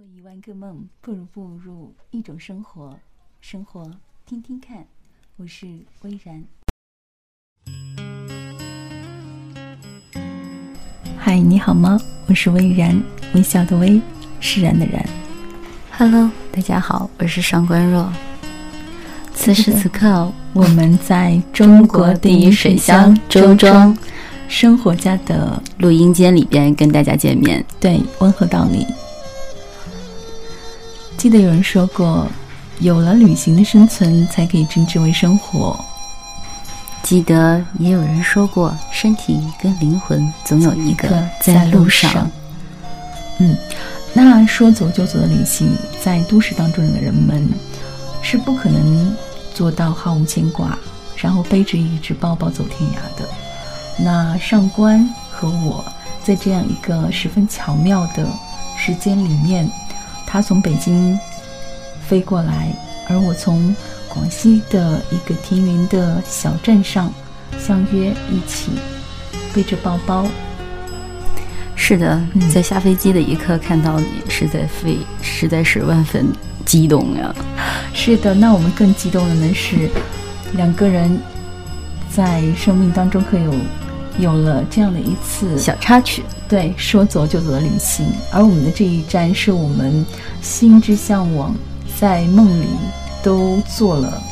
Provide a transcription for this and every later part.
做一万个梦，不如步入一种生活。生活，听听看。我是微然。嗨，你好吗？我是微然，微笑的微，释然的然。Hello，大家好，我是上官若。此时此刻，我们在中国第一水乡周庄生活家的录音间里边跟大家见面。对，温和道理。记得有人说过，有了旅行的生存，才可以称之为生活。记得也有人说过，身体跟灵魂总有一个在路上。嗯，那说走就走的旅行，在都市当中的人们是不可能做到毫无牵挂，然后背着一只包包走天涯的。那上官和我在这样一个十分巧妙的时间里面，他从北京飞过来，而我从广西的一个田园的小镇上相约一起背着包包。是的，嗯在下飞机的一刻看到你，实在非实在是万分激动呀！是的，那我们更激动的呢是，两个人在生命当中可有有了这样的一次小插曲，对说走就走的旅行，而我们的这一站是我们心之向往，在梦里都做了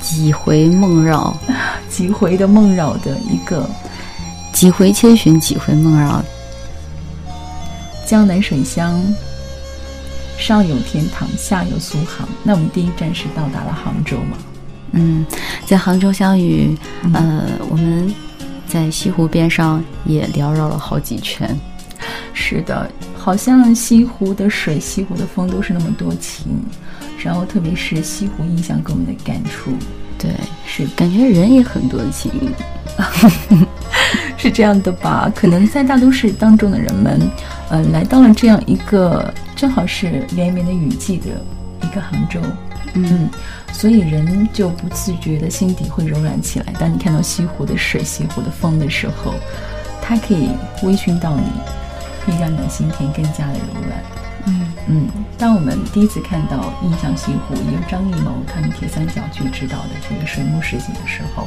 几回梦绕，几回的梦绕的一个几回千寻，几回梦绕。江南水乡，上有天堂，下有苏杭。那我们第一站是到达了杭州嘛？嗯，在杭州相遇，嗯呃，我们在西湖边上也缭绕了好几圈。是的，好像西湖的水、西湖的风都是那么多情，然后特别是西湖印象给我们的感触，对，是感觉人也很多情。是这样的吧？可能在大都市当中的人们，呃，来到了这样一个正好是连绵的雨季的一个杭州，嗯，所以人就不自觉的心底会柔软起来。当你看到西湖的水、西湖的风的时候，它可以微醺到你，可以让你的心田更加的柔软。嗯嗯，当我们第一次看到《印象西湖》由张艺谋他们铁三角去指导的这个水幕实景的时候，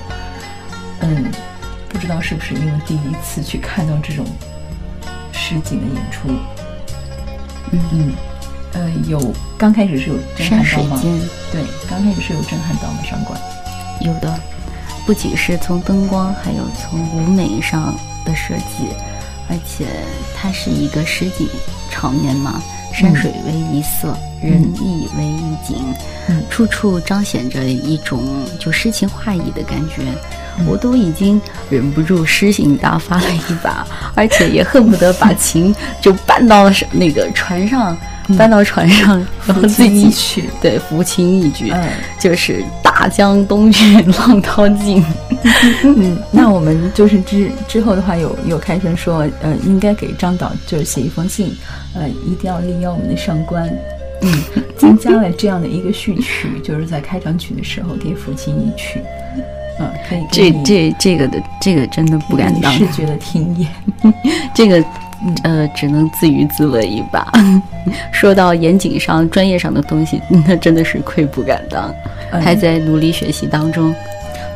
嗯，不知道是不是因为第一次去看到这种实景的演出，嗯嗯，呃，有刚开始是有震撼到吗？对，刚开始是有震撼到吗？上官？有的，不仅是从灯光，还有从舞美上的设计，而且它是一个实景场面嘛，山水为一色，人意为一景，嗯处处彰显着一种就诗情画意的感觉。嗯我都已经忍不住诗性大发了一把，而且也恨不得把琴就搬到了那个船上，搬到船上，然后自己一曲，对抚琴一句，嗯。就是大江东去浪淘尽。嗯，那我们就是之之后的话有有开篇说，呃，应该给张导就是写一封信，呃，一定要利用我们的上官，嗯，增加了这样的一个序曲，就是在开场曲的时候给抚琴一曲，嗯，可以这这这个的这个真的不敢当，视觉的听演，这个呃只能自娱自乐一把。说到严谨上、专业上的东西，那真的是愧不敢当，嗯还在努力学习当中。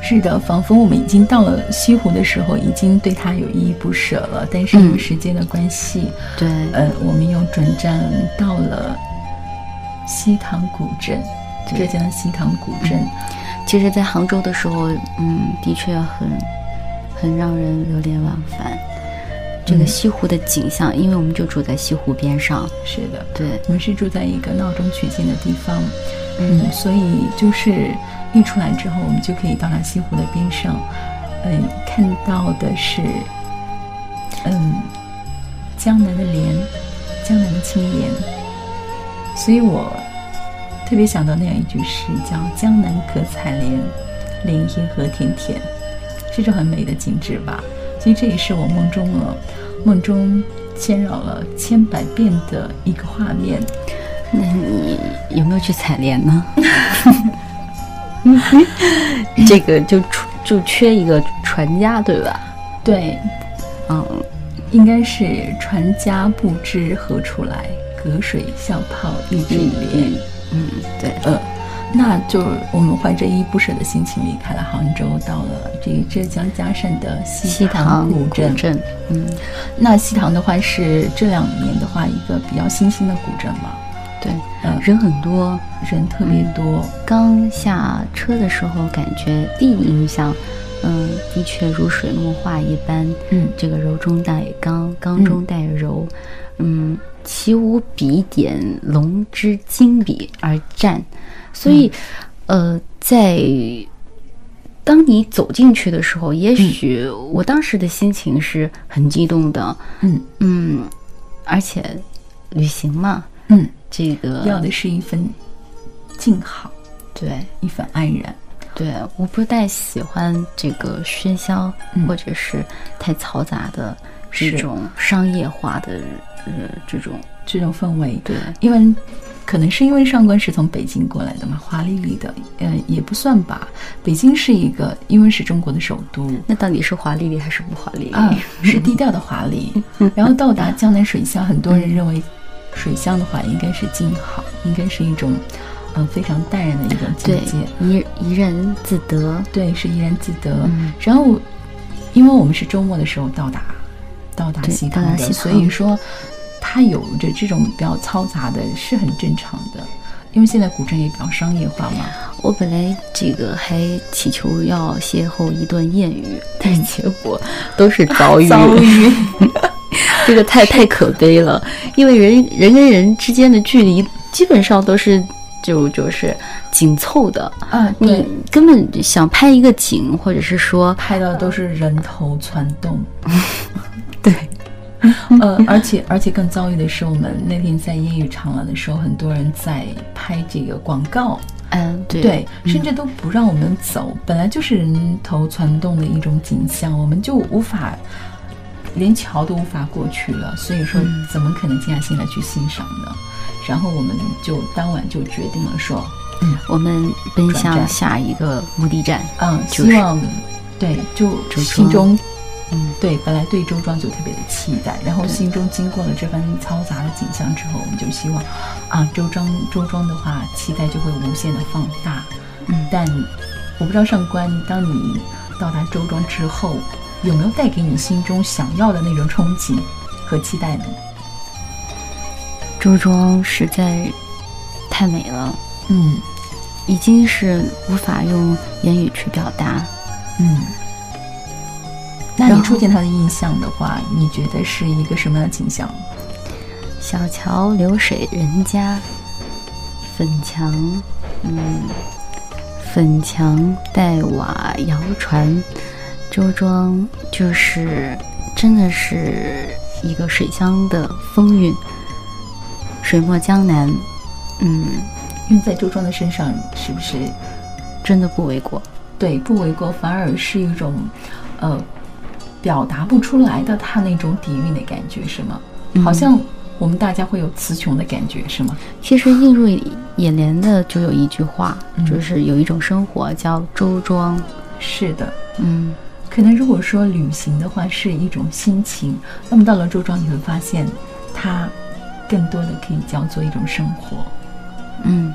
是的，仿佛我们已经到了西湖的时候，已经对它有依依不舍了，但是因为嗯时间的关系，对，呃，我们又转站到了西塘古镇，浙江西塘古镇。其实，在杭州的时候，嗯，的确很很让人流连忘返。这个嗯。西湖的景象，因为我们就住在西湖边上，是的，对，我们是住在一个闹中取静的地方，嗯，所以就是一出来之后，我们就可以到达西湖的边上，嗯，看到的是，嗯，江南的莲，江南的青莲，所以我特别想到那样一句诗，叫“江南可采莲，莲叶何田田”，是种很美的景致吧。其实这也是我梦中了，梦中牵绕了千百遍的一个画面。那你有没有去采莲呢？这个就出就缺一个传家，对吧？对，嗯，应该是传家不知何处来，隔水笑泡一枝莲。嗯，对，呃，那就我们怀着依依不舍的心情离开了杭州，到了这个浙江嘉善的西西塘古镇。镇，嗯，那西塘的话是这两年的话一个比较新兴的古镇嘛，对，嗯人很多。人特别多。刚下车的时候，感觉第一印象，嗯，的确如水墨画一般。嗯这个柔中带刚，刚中带柔，嗯，其无笔点龙之精笔而战，所以，嗯呃，在当你走进去的时候，也许我当时的心情是很激动的，嗯嗯，而且旅行嘛，嗯，这个要的是一份静好，对。一份安然。对，我不太喜欢这个喧嚣，嗯或者是太嘈杂的这种商业化的呃这种。这种氛围，对因为可能是因为上官是从北京过来的嘛，华丽丽的，呃，也不算吧。北京是一个，因为是中国的首都，那到底是华丽丽还是不华丽丽？啊，是低调的华丽。然后到达江南水乡，很多人认为水乡的话应该是静好，应该是一种，嗯、非常淡然的一种境对界。，怡怡然自得。对，是怡然自得。嗯然后，因为我们是周末的时候到达，到达西塘的，所以说它有着这种比较嘈杂的，是很正常的。因为现在古镇也比较商业化嘛，我本来这个还祈求要邂逅一段艳遇，但结果都是遭 遇。遭 遇这个太太可悲了，因为人人跟人之间的距离基本上都是就就是紧凑的，啊，你，根本想拍一个景，或者是说，拍到的都是人头攒动。对，呃，而且而且更遭遇的是，我们那天在烟雨长廊的时候，很多人在拍这个广告，嗯，对对，甚至都不让我们走。本来就是人头攒动的一种景象，我们就无法连桥都无法过去了。所以说，怎么可能静下心来去欣赏呢？然后我们就当晚就决定了说，嗯我们奔向下一个目的站，嗯，就是希望对，就心中。嗯，对，本来对周庄就特别的期待，然后心中经过了这番嘈杂的景象之后，我们就希望，啊，周庄周庄的话，期待就会无限的放大。嗯但我不知道上官，当你到达周庄之后，有没有带给你心中想要的那种憧憬和期待呢？周庄实在太美了，嗯已经是无法用言语去表达。嗯。那你初见他的印象的话，你觉得是一个什么样的景象？小桥流水人家，粉墙，嗯，粉墙黛瓦谣传，周庄就是真的是一个水乡的风韵，水墨江南，嗯，用在周庄的身上，是不是真的不为过。对，不为过，反而是一种，呃，表达不出来的他那种底蕴的感觉，是吗？嗯好像我们大家会有词穷的感觉，是吗？其实映入眼帘的就有一句话，嗯就是有一种生活叫周庄，是的，嗯。可能如果说旅行的话是一种心情，那么到了周庄，你会发现，它更多的可以叫做一种生活。嗯，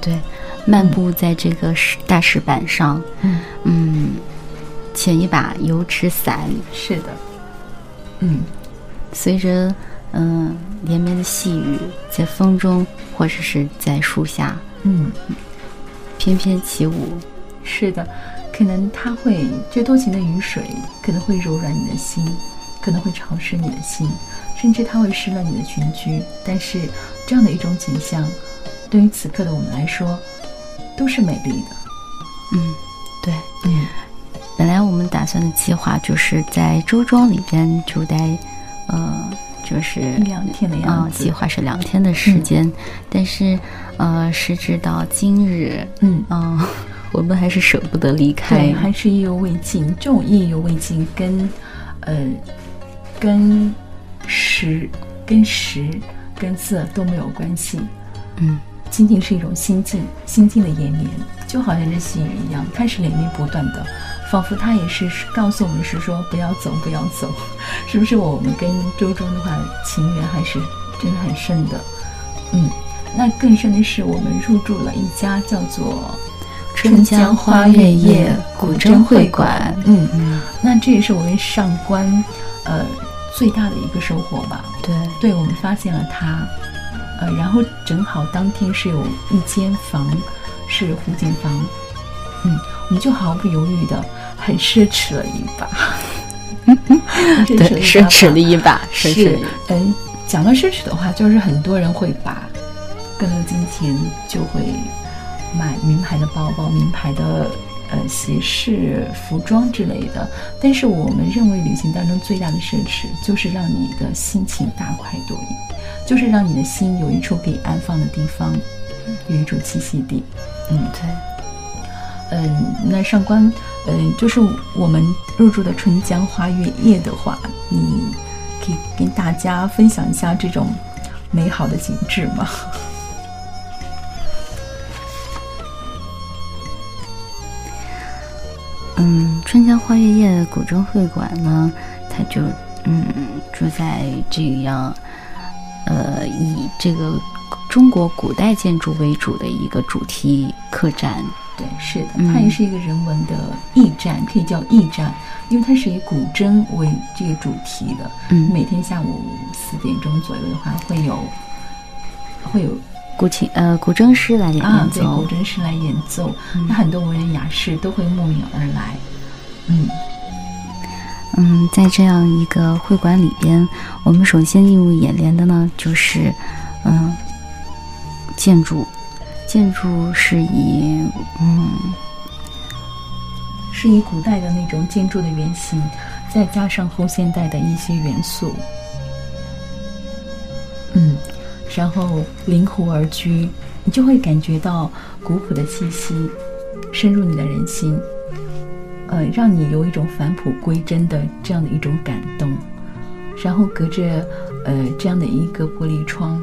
对，漫步在这个石大石板上，嗯，嗯，牵一把油纸伞，是的，嗯，随着嗯、连绵的细雨，在风中或者是在树下嗯，翩翩起舞。是的，可能它会这多情的雨水可能会柔软你的心，可能会潮湿你的心，甚至它会湿了你的裙裾。但是这样的一种景象，对于此刻的我们来说，都是美丽的。嗯，对，嗯本来我们打算的计划就是在周庄里边住待，呃，就是一两天的啊、样子。计划是两天的时间，但是呃，时至到今日，嗯，嗯、我们还是舍不得离开对，。还是意犹未尽。这种意犹未尽跟，呃，跟时、跟时、跟色都没有关系，嗯，仅仅是一种心境，心境的延绵，就好像这细雨一样，它是连绵不断的，仿佛它也是告诉我们是说不要走，不要走，是不是？我们跟周庄的话情缘还是真的很深的。嗯，那更深的是，我们入住了一家叫做春江花月夜古筝会馆。嗯嗯，那这也是我们上官呃最大的一个收获吧。对，对我们发现了它，呃，然后正好当天是有一间房是湖景房，嗯，我们就毫不犹豫的很奢侈了一把。对，奢侈了一把，是嗯，讲到奢侈的话，就是很多人会把更多金钱就会买名牌的包包、名牌的呃鞋饰、服装之类的。但是我们认为，旅行当中最大的奢侈就是让你的心情大快朵颐，就是让你的心有一处可以安放的地方，有一处栖息地。嗯，对。嗯，那上官，嗯，就是我们入住的春江花月夜的话，你可以跟大家分享一下这种美好的景致吗？春江花月夜古筝会馆呢，它就嗯住在这样，呃，以这个中国古代建筑为主的一个主题客栈。对，是的，它也是一个人文的驿站，可以叫驿站，因为它是以古筝为这个主题的。嗯，每天下午四点钟左右的话，会有会有古琴呃古筝师来演奏，对，古筝师来演奏，那很多文人雅士都会慕名而来。嗯。嗯，在这样一个会馆里边，我们首先映入眼帘的呢，就是嗯建筑。建筑是以嗯，是以古代的那种建筑的原型，再加上后现代的一些元素，嗯，然后临湖而居，你就会感觉到古朴的气息深入你的人心，呃，让你有一种返璞归真的这样的一种感动。然后隔着呃这样的一个玻璃窗，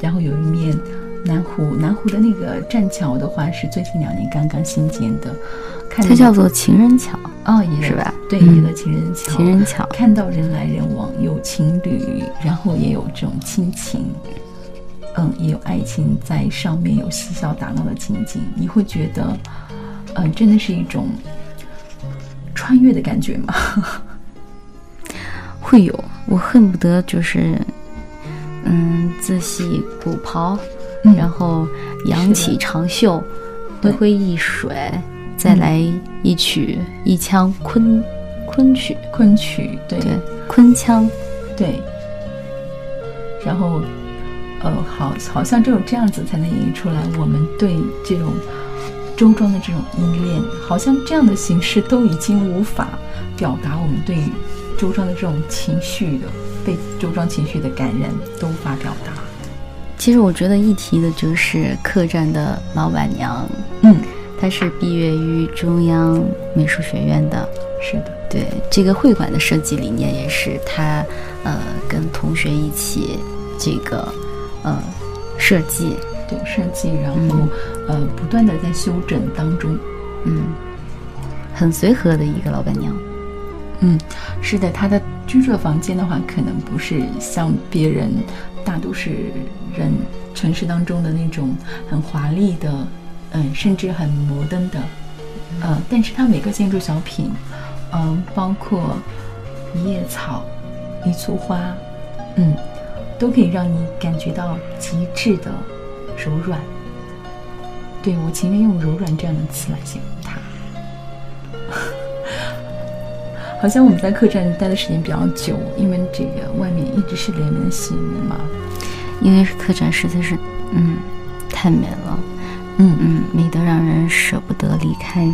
然后有一面。南湖，南湖的那个栈桥的话，是最近两年刚刚新建的，它叫做情人桥哦，也是吧？对，一个情人桥。情人桥，看到人来人往，有情侣，然后也有这种亲情，嗯，也有爱情在上面有嬉笑打闹的情景，你会觉得，嗯，真的是一种穿越的感觉吗？会有，我恨不得就是，嗯，自系古袍。然后扬起长袖，挥挥一水，再来一曲一腔昆昆曲，昆曲对昆腔，对。然后，呃，好，好像只有这样子才能演绎出来我们对这种周庄的这种依恋。好像这样的形式都已经无法表达我们对周庄的这种情绪的被周庄情绪的感染，都无法表达。其实我觉得一提的就是客栈的老板娘，嗯，她是毕业于中央美术学院的，是的，对这个会馆的设计理念也是她，呃，跟同学一起这个，呃，设计，对设计，然后呃，不断的在修整当中，嗯，很随和的一个老板娘，嗯，是的，她的居住的房间的话，可能不是像别人。大都市人城市当中的那种很华丽的，嗯，甚至很摩登的，呃，但是它每个建筑小品，嗯，包括一叶草、一簇花，嗯，都可以让你感觉到极致的柔软。对我情愿用柔软这样的词来形容它。好像我们在客栈待的时间比较久，因为这个外面一直是连绵细雨嘛。因为客栈实在是，嗯，太美了，嗯嗯，美得让人舍不得离开，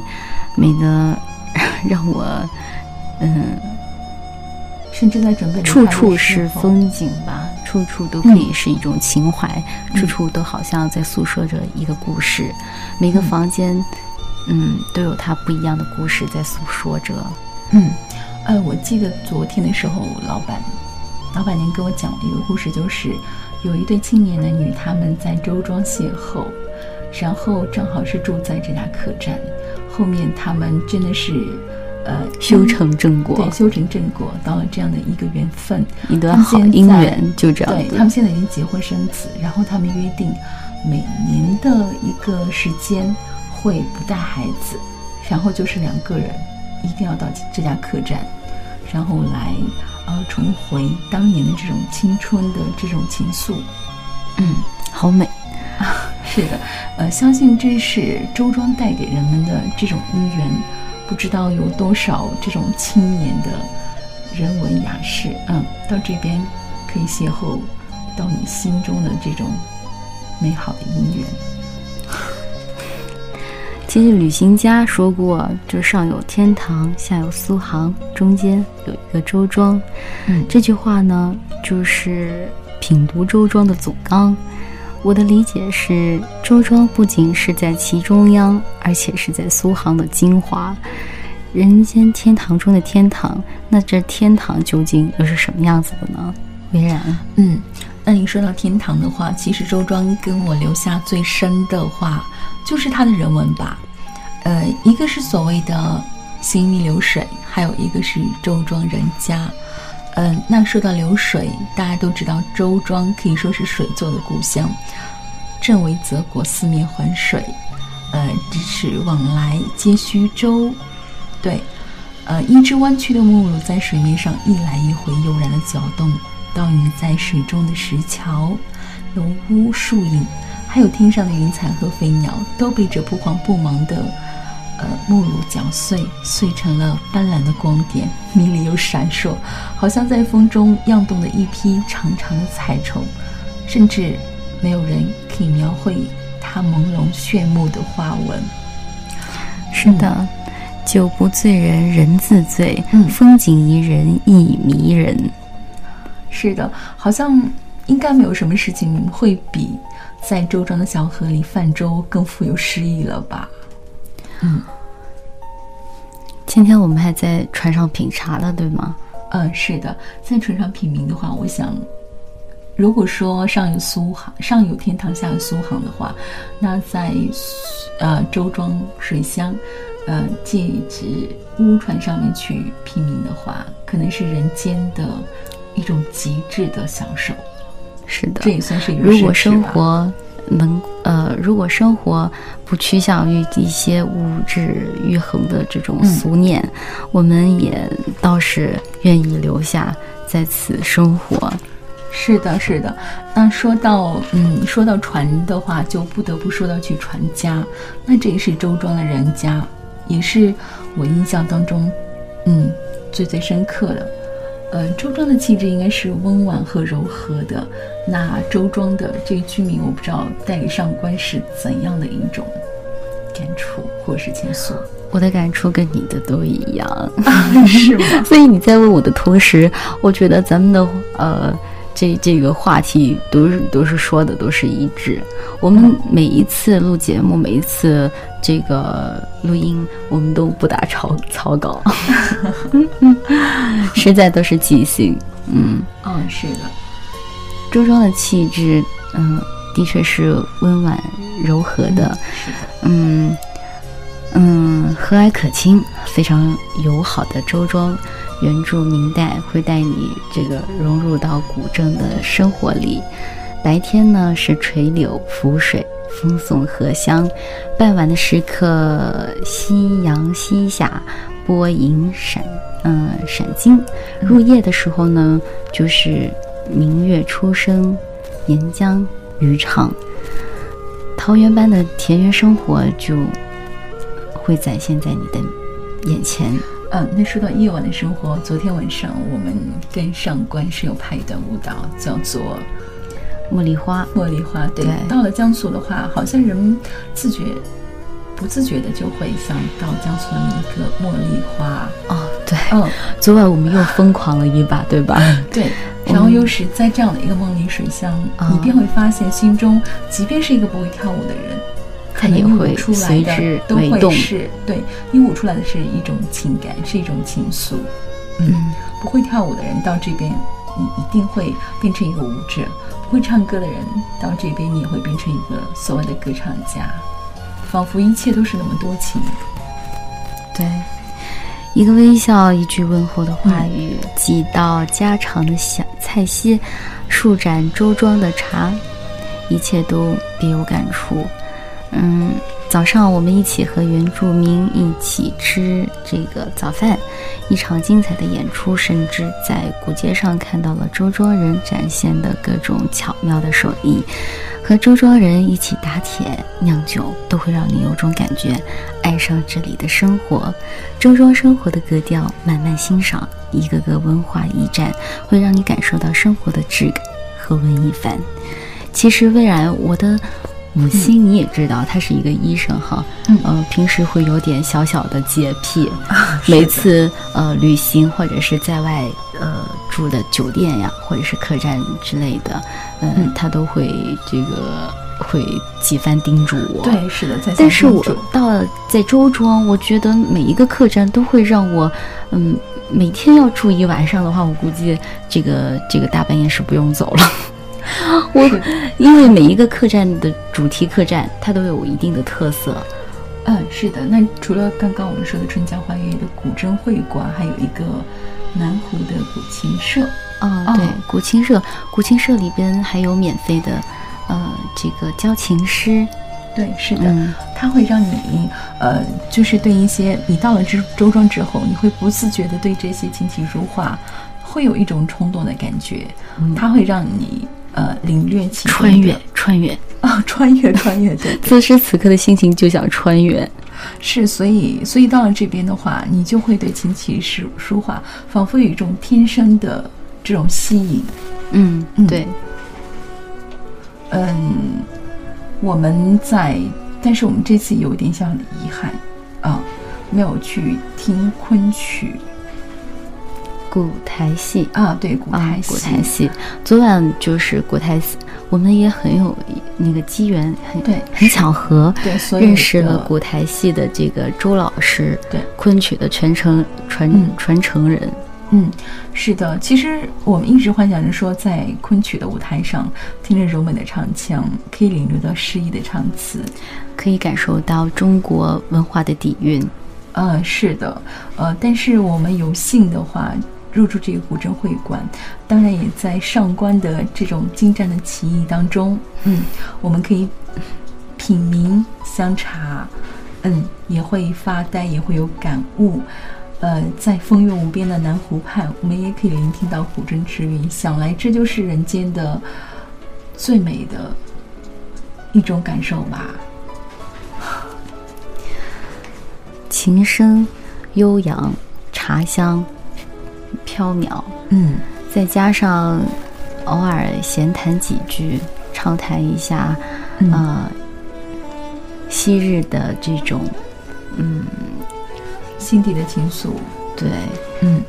美得让我，嗯，甚至在准备处处是风景吧，处处都可以是一种情怀，处处都好像在诉说着一个故事，每个房间，嗯，都有它不一样的故事在诉说着，嗯。呃，我记得昨天的时候，老板，老板娘给我讲了一个故事，就是有一对青年男女，他们在周庄邂逅，然后正好是住在这家客栈，后面他们真的是，呃修成正果，对，修成正果，到了这样的一个缘分，一段好姻缘就这样。对他们现在已经结婚生子，然后他们约定每年的一个时间会不带孩子，然后就是两个人一定要到这家客栈，然后来呃重回当年的这种青春的这种情愫。嗯，好美啊！是的，呃，相信这是周庄带给人们的这种姻缘。不知道有多少这种青年的人文雅士，嗯，到这边可以邂逅到你心中的这种美好的姻缘。其实旅行家说过，就上有天堂，下有苏杭，中间有一个周庄。嗯，这句话呢，就是品读周庄的总纲。我的理解是，周庄不仅是在其中央，而且是在苏杭的精华，人间天堂中的天堂。那这天堂究竟又是什么样子的呢？微然，嗯，那您说到天堂的话，其实周庄跟我留下最深的话，就是它的人文吧。呃，一个是所谓的行云流水，还有一个是周庄人家。嗯，那说到流水，大家都知道周庄可以说是水做的故乡。镇为泽国，四面环水，呃，咫尺往来皆须舟。对，呃，一只弯曲的木橹在水面上一来一回悠然的搅动，倒映在水中的石桥、楼屋、树影，还有天上的云彩和飞鸟，都被这不慌不忙的。呃，木炉搅碎，碎成了斑斓的光点，迷离又闪烁，好像在风中漾动的一批长长的彩绸，甚至没有人可以描绘它朦胧炫目的花纹。是的，酒不醉人人自醉，嗯，风景宜人亦迷人。是的，好像应该没有什么事情会比在周庄的小河里泛舟更富有诗意了吧。嗯，今天我们还在船上品茶了，对吗？嗯，是的，在船上品茗的话，我想，如果说上有苏杭，上有天堂，下有苏杭的话，那在呃周庄水乡，呃借一只乌船上面去品茗的话，可能是人间的一种极致的享受。是的，这也算是一个如果生活。能呃，如果生活不趋向于一些物质欲衡的这种俗念，我们也倒是愿意留下在此生活。是的，是的。那说到嗯，说到船的话，就不得不说到去船家。那这也是周庄的人家，也是我印象当中嗯最最深刻的。呃，周庄的气质应该是温婉和柔和的。那周庄的这个居民，我不知道代理上官是怎样的一种感触或是情愫。我的感触跟你的都一样，是吗？所以你在问我的同时，我觉得咱们的呃。这这个话题都是都是说的都是一致。我们每一次录节目，每一次这个录音，我们都不打草 草稿，实在都是即兴。嗯，嗯，是的。周庄的气质，嗯，的确是温婉柔和的。是的。嗯嗯，和蔼可亲，非常友好的周庄。原著明代会带你这个融入到古镇的生活里。白天呢是垂柳浮水，风送荷香；傍晚的时刻，夕阳西下，波影闪，嗯，闪金。入夜的时候呢，就是明月初升，沿江渔唱，桃源般的田园生活就会展现在你的眼前。嗯，那说到夜晚的生活，昨天晚上我们跟上官是有拍一段舞蹈，叫做《茉莉花》。茉莉花，对。到了江苏的话，好像人自觉、不自觉的就会想到江苏的一个茉莉花。哦，对。嗯，昨晚我们又疯狂了一把，对吧？对。然后又是在这样的一个梦里水乡，你便会发现，心中即便是一个不会跳舞的人。它也会随之会动，是对，你舞出来的是一种情感，是一种情愫。嗯，不会跳舞的人到这边，你一定会变成一个舞者；不会唱歌的人到这边，你也会变成一个所谓的歌唱家。仿佛一切都是那么多情。对，一个微笑，一句问候的话语，几道家常的小菜系，数盏周庄的茶，一切都别有感触。嗯，早上我们一起和原住民一起吃这个早饭，一场精彩的演出，甚至在古街上看到了周庄人展现的各种巧妙的手艺。和周庄人一起打铁酿酒，都会让你有种感觉，爱上这里的生活。周庄生活的格调，慢慢欣赏一个个文化驿站，会让你感受到生活的质感和文艺范。其实魏然，我的母亲你也知道，她是一个医生哈，嗯，平时会有点小小的洁癖，每次呃旅行或者是在外呃住的酒店呀，或者是客栈之类的。嗯，他都会这个会几番叮嘱我。对，是的，在但是我到了在周庄，我觉得每一个客栈都会让我，嗯，每天要住一晚上的话，我估计这个这个大半夜是不用走了。我因为每一个客栈的主题客栈，它都有一定的特色。嗯，是的。那除了刚刚我们说的春江花月的古筝会馆，还有一个南湖的古琴社。啊，对，古琴社，古琴社里边还有免费的，呃，这个教琴师，对，是的，它会让你，呃，就是对一些你到了周周庄之后，你会不自觉的对这些琴棋书画，会有一种冲动的感觉，它会让你，呃，领略其穿越，穿越。啊，穿越，穿越，对，此时此刻的心情就想穿越，是，所以，所以到了这边的话，你就会对琴棋书书画，仿佛有一种天生的。这种吸引，嗯，对，嗯，我们在，但是我们这次有点小小的遗憾啊，没有去听昆曲、古台戏啊，对，古台戏，古台戏。昨晚就是古台戏，我们也很有那个机缘，很对，很巧合，对，认识了古台戏的这个周老师，对，昆曲的传承传传承人。嗯，是的，其实我们一直幻想着说，在昆曲的舞台上，听着柔美的唱腔，可以领略到诗意的唱词，可以感受到中国文化的底蕴。呃，是的，呃，但是我们有幸的话，入住这个古筝会馆，当然也在上官的这种精湛的棋艺当中，嗯，我们可以品茗香茶，嗯，也会发呆，也会有感悟。呃，在风月无边的南湖畔，我们也可以聆听到古筝之韵。想来，这就是人间的最美的一种感受吧。琴声悠扬，茶香飘渺，嗯，再加上偶尔闲谈几句，畅谈一下，呃，昔日的这种，嗯。心底的情愫，对，嗯，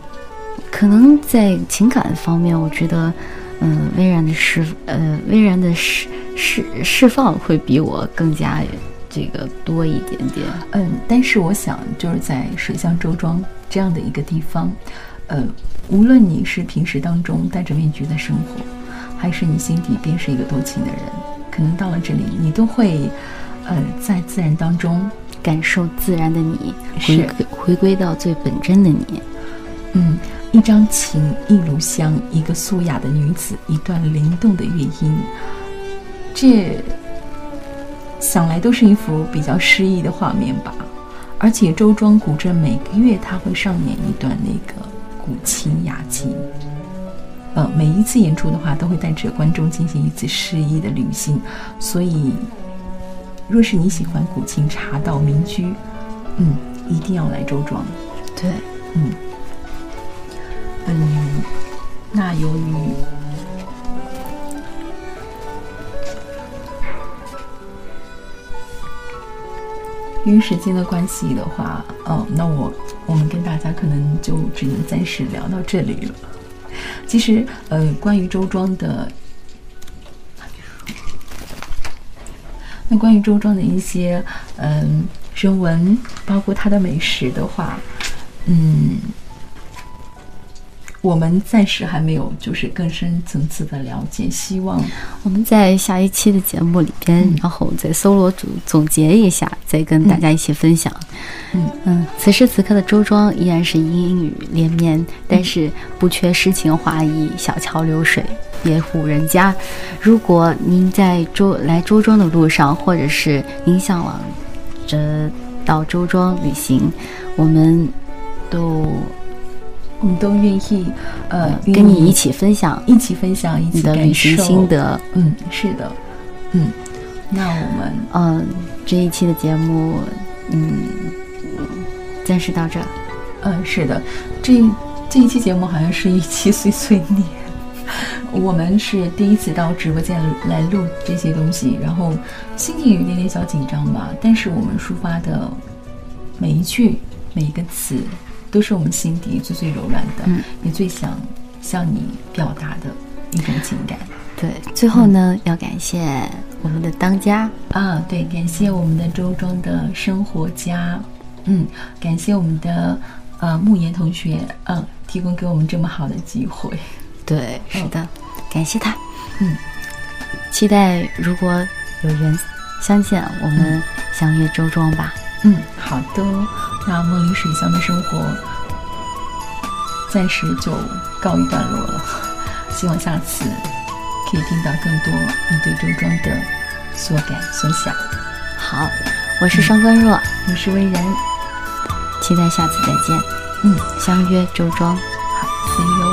可能在情感方面，我觉得，嗯，微然的释，呃，微然的释释释放会比我更加这个多一点点。嗯，但是我想，就是在水乡周庄这样的一个地方，呃，无论你是平时当中戴着面具的生活，还是你心底便是一个多情的人，可能到了这里，你都会，呃，在自然当中。感受自然的你，回回归到最本真的你。嗯，一张琴，一炉香，一个素雅的女子，一段灵动的乐音，这想来都是一幅比较诗意的画面吧。而且周庄古镇每个月它会上演一段那个古琴雅集，呃，每一次演出的话都会带着观众进行一次诗意的旅行，所以。若是你喜欢古琴茶道民居，嗯，一定要来周庄。对，嗯，嗯，那由于因为时间的关系的话，嗯，那我我们跟大家可能就只能暂时聊到这里了。其实，呃，关于周庄的。那关于周庄的一些嗯人文，包括它的美食的话，嗯，我们暂时还没有就是更深层次的了解，希望我们在下一期的节目里边，然后再搜罗总总结一下，再跟大家一起分享。嗯嗯，此时此刻的周庄依然是阴雨连绵，但是不缺诗情画意，小桥流水，别户人家。如果您在周来周庄的路上，或者是您向往着到周庄旅行，我们都我们都愿意呃跟你一起分享一起分享一起你的旅行心得。嗯，是的，嗯，那我们嗯，这一期的节目，嗯，暂时到这。嗯，是的，这这一期节目好像是一期碎碎念。我们是第一次到直播间来录这些东西，然后心情有一点点小紧张吧。但是我们抒发的每一句、每一个词，都是我们心底最最柔软的，嗯。也最想向你表达的一种情感。对，最后呢，要感谢我们的当家，啊，对，感谢我们的周庄的生活家，嗯，感谢我们的呃慕言同学，嗯，提供给我们这么好的机会，对，是的，感谢他。嗯，期待如果有缘相见，我们相约周庄吧。嗯，好的，那梦里水乡的生活暂时就告一段落了，希望下次可以听到更多你对周庄的所感所想。好，我是上官若，我是微然，期待下次再见，嗯，相约周庄。好，see you。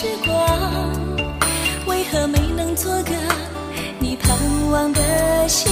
时光，为何没能做个你盼望的新